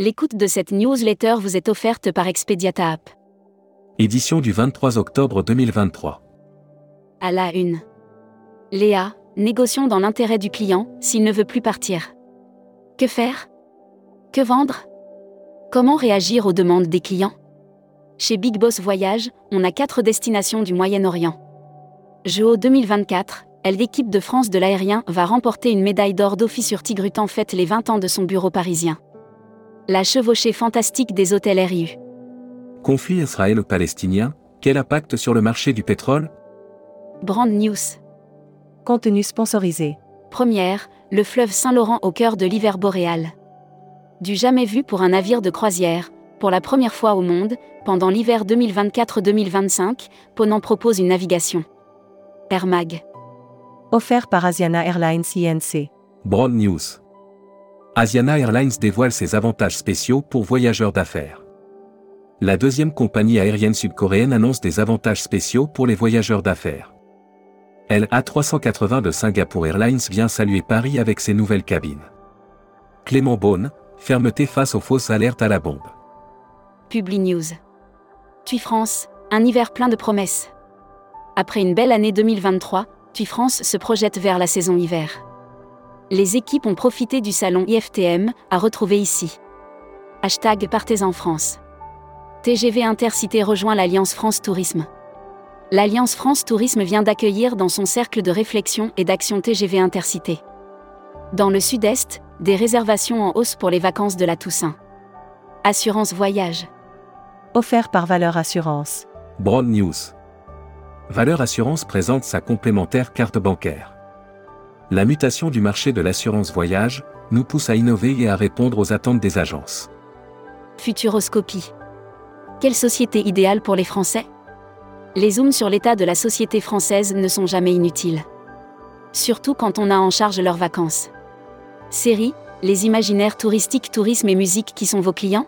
L'écoute de cette newsletter vous est offerte par Expediata App. Édition du 23 octobre 2023. À la une. Léa, négocions dans l'intérêt du client s'il ne veut plus partir. Que faire? Que vendre? Comment réagir aux demandes des clients? Chez Big Boss Voyage, on a quatre destinations du Moyen-Orient. Jeux 2024, elle l'équipe de France de l'aérien va remporter une médaille d'or d'office Tigrutan fête les 20 ans de son bureau parisien. La chevauchée fantastique des hôtels RIU. Conflit israélo-palestinien, quel impact sur le marché du pétrole? Brand News. Contenu sponsorisé. Première, le fleuve Saint-Laurent au cœur de l'hiver boréal. Du jamais vu pour un navire de croisière, pour la première fois au monde, pendant l'hiver 2024-2025, Ponant propose une navigation. Air Mag. Offert par Asiana Airlines INC. Broad News. Asiana Airlines dévoile ses avantages spéciaux pour voyageurs d'affaires. La deuxième compagnie aérienne sud-coréenne annonce des avantages spéciaux pour les voyageurs d'affaires. LA380 de Singapore Airlines vient saluer Paris avec ses nouvelles cabines. Clément Beaune, fermeté face aux fausses alertes à la bombe. Publi News. TUI France, un hiver plein de promesses. Après une belle année 2023, TUI France se projette vers la saison hiver. Les équipes ont profité du salon IFTM à retrouver ici. Hashtag Partez en France. TGV Intercité rejoint l'Alliance France Tourisme. L'Alliance France Tourisme vient d'accueillir dans son cercle de réflexion et d'action TGV Intercité. Dans le sud-est, des réservations en hausse pour les vacances de la Toussaint. Assurance voyage. Offert par Valeur Assurance. Broad News. Valeur Assurance présente sa complémentaire carte bancaire. La mutation du marché de l'assurance voyage nous pousse à innover et à répondre aux attentes des agences. Futuroscopie. Quelle société idéale pour les Français? Les zooms sur l'état de la société française ne sont jamais inutiles. Surtout quand on a en charge leurs vacances. Série, les imaginaires touristiques, tourisme et musique qui sont vos clients?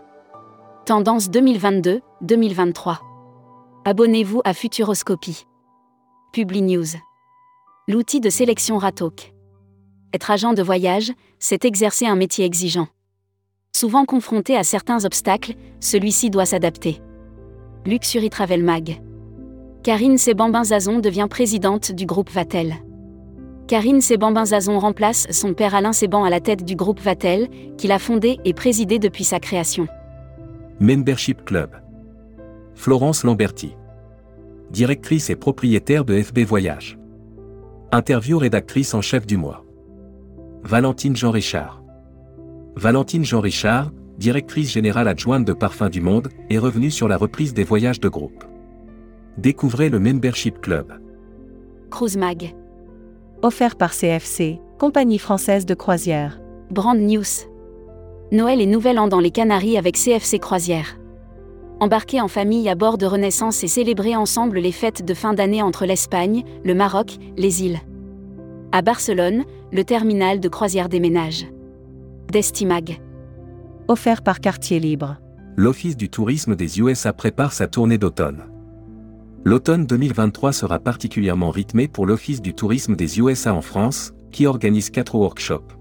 Tendance 2022-2023. Abonnez-vous à Futuroscopie. Publi News. L'outil de sélection Ratok. Être agent de voyage, c'est exercer un métier exigeant. Souvent confronté à certains obstacles, celui-ci doit s'adapter. Luxury Travel Mag. Karine Sebambin-Zazon devient présidente du groupe Vatel. Karine Sebambin-Zazon remplace son père Alain Seban à la tête du groupe Vatel, qu'il a fondé et présidé depuis sa création. Membership Club. Florence Lamberti directrice et propriétaire de FB Voyage. Interview rédactrice en chef du mois. Valentine Jean-Richard. Valentine Jean-Richard, directrice générale adjointe de Parfums du Monde, est revenue sur la reprise des voyages de groupe. Découvrez le Membership Club. Cruise Mag. Offert par CFC, compagnie française de croisière. Brand News. Noël et Nouvel An dans les Canaries avec CFC Croisière embarquer en famille à bord de Renaissance et célébrer ensemble les fêtes de fin d'année entre l'Espagne, le Maroc, les îles. À Barcelone, le terminal de croisière des ménages. Destimag. Offert par Quartier Libre. L'Office du tourisme des USA prépare sa tournée d'automne. L'automne 2023 sera particulièrement rythmé pour l'Office du tourisme des USA en France, qui organise quatre workshops.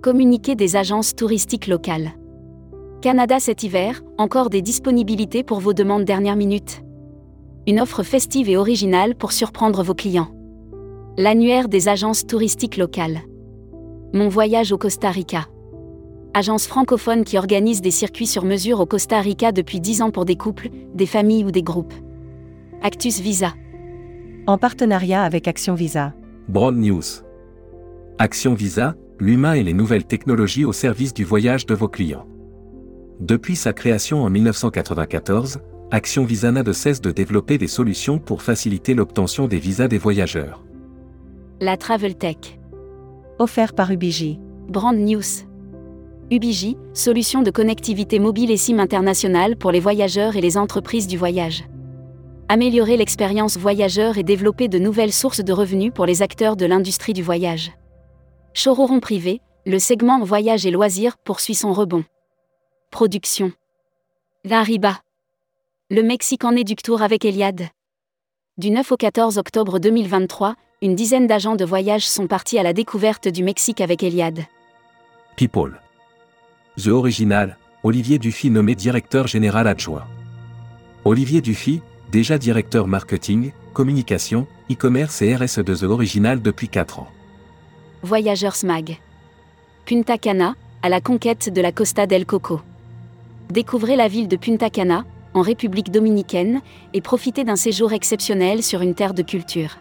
Communiquer des agences touristiques locales. Canada cet hiver, encore des disponibilités pour vos demandes dernière minute. Une offre festive et originale pour surprendre vos clients. L'annuaire des agences touristiques locales. Mon voyage au Costa Rica. Agence francophone qui organise des circuits sur mesure au Costa Rica depuis 10 ans pour des couples, des familles ou des groupes. Actus Visa. En partenariat avec Action Visa. Broad News. Action Visa, l'humain et les nouvelles technologies au service du voyage de vos clients. Depuis sa création en 1994, Action Visa n'a de cesse de développer des solutions pour faciliter l'obtention des visas des voyageurs. La Travel Tech. Offert par Ubiji. Brand News. Ubiji, solution de connectivité mobile et SIM internationale pour les voyageurs et les entreprises du voyage. Améliorer l'expérience voyageur et développer de nouvelles sources de revenus pour les acteurs de l'industrie du voyage. Showroom privé, le segment voyage et loisirs poursuit son rebond. Production. Lariba. Le Mexique en éductour avec Eliade. Du 9 au 14 octobre 2023, une dizaine d'agents de voyage sont partis à la découverte du Mexique avec Eliade. People. The Original, Olivier Dufy nommé directeur général adjoint. Olivier Dufy, déjà directeur marketing, communication, e-commerce et RSE de The Original depuis 4 ans. Voyageurs Mag. Punta Cana, à la conquête de la Costa del Coco. Découvrez la ville de Punta Cana, en République dominicaine, et profitez d'un séjour exceptionnel sur une terre de culture.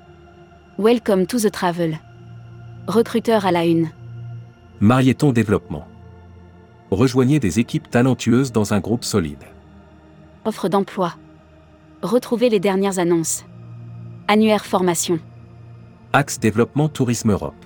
Welcome to the travel. Recruteur à la une. Marieton Développement. Rejoignez des équipes talentueuses dans un groupe solide. Offre d'emploi. Retrouvez les dernières annonces. Annuaire formation. Axe Développement Tourisme Europe.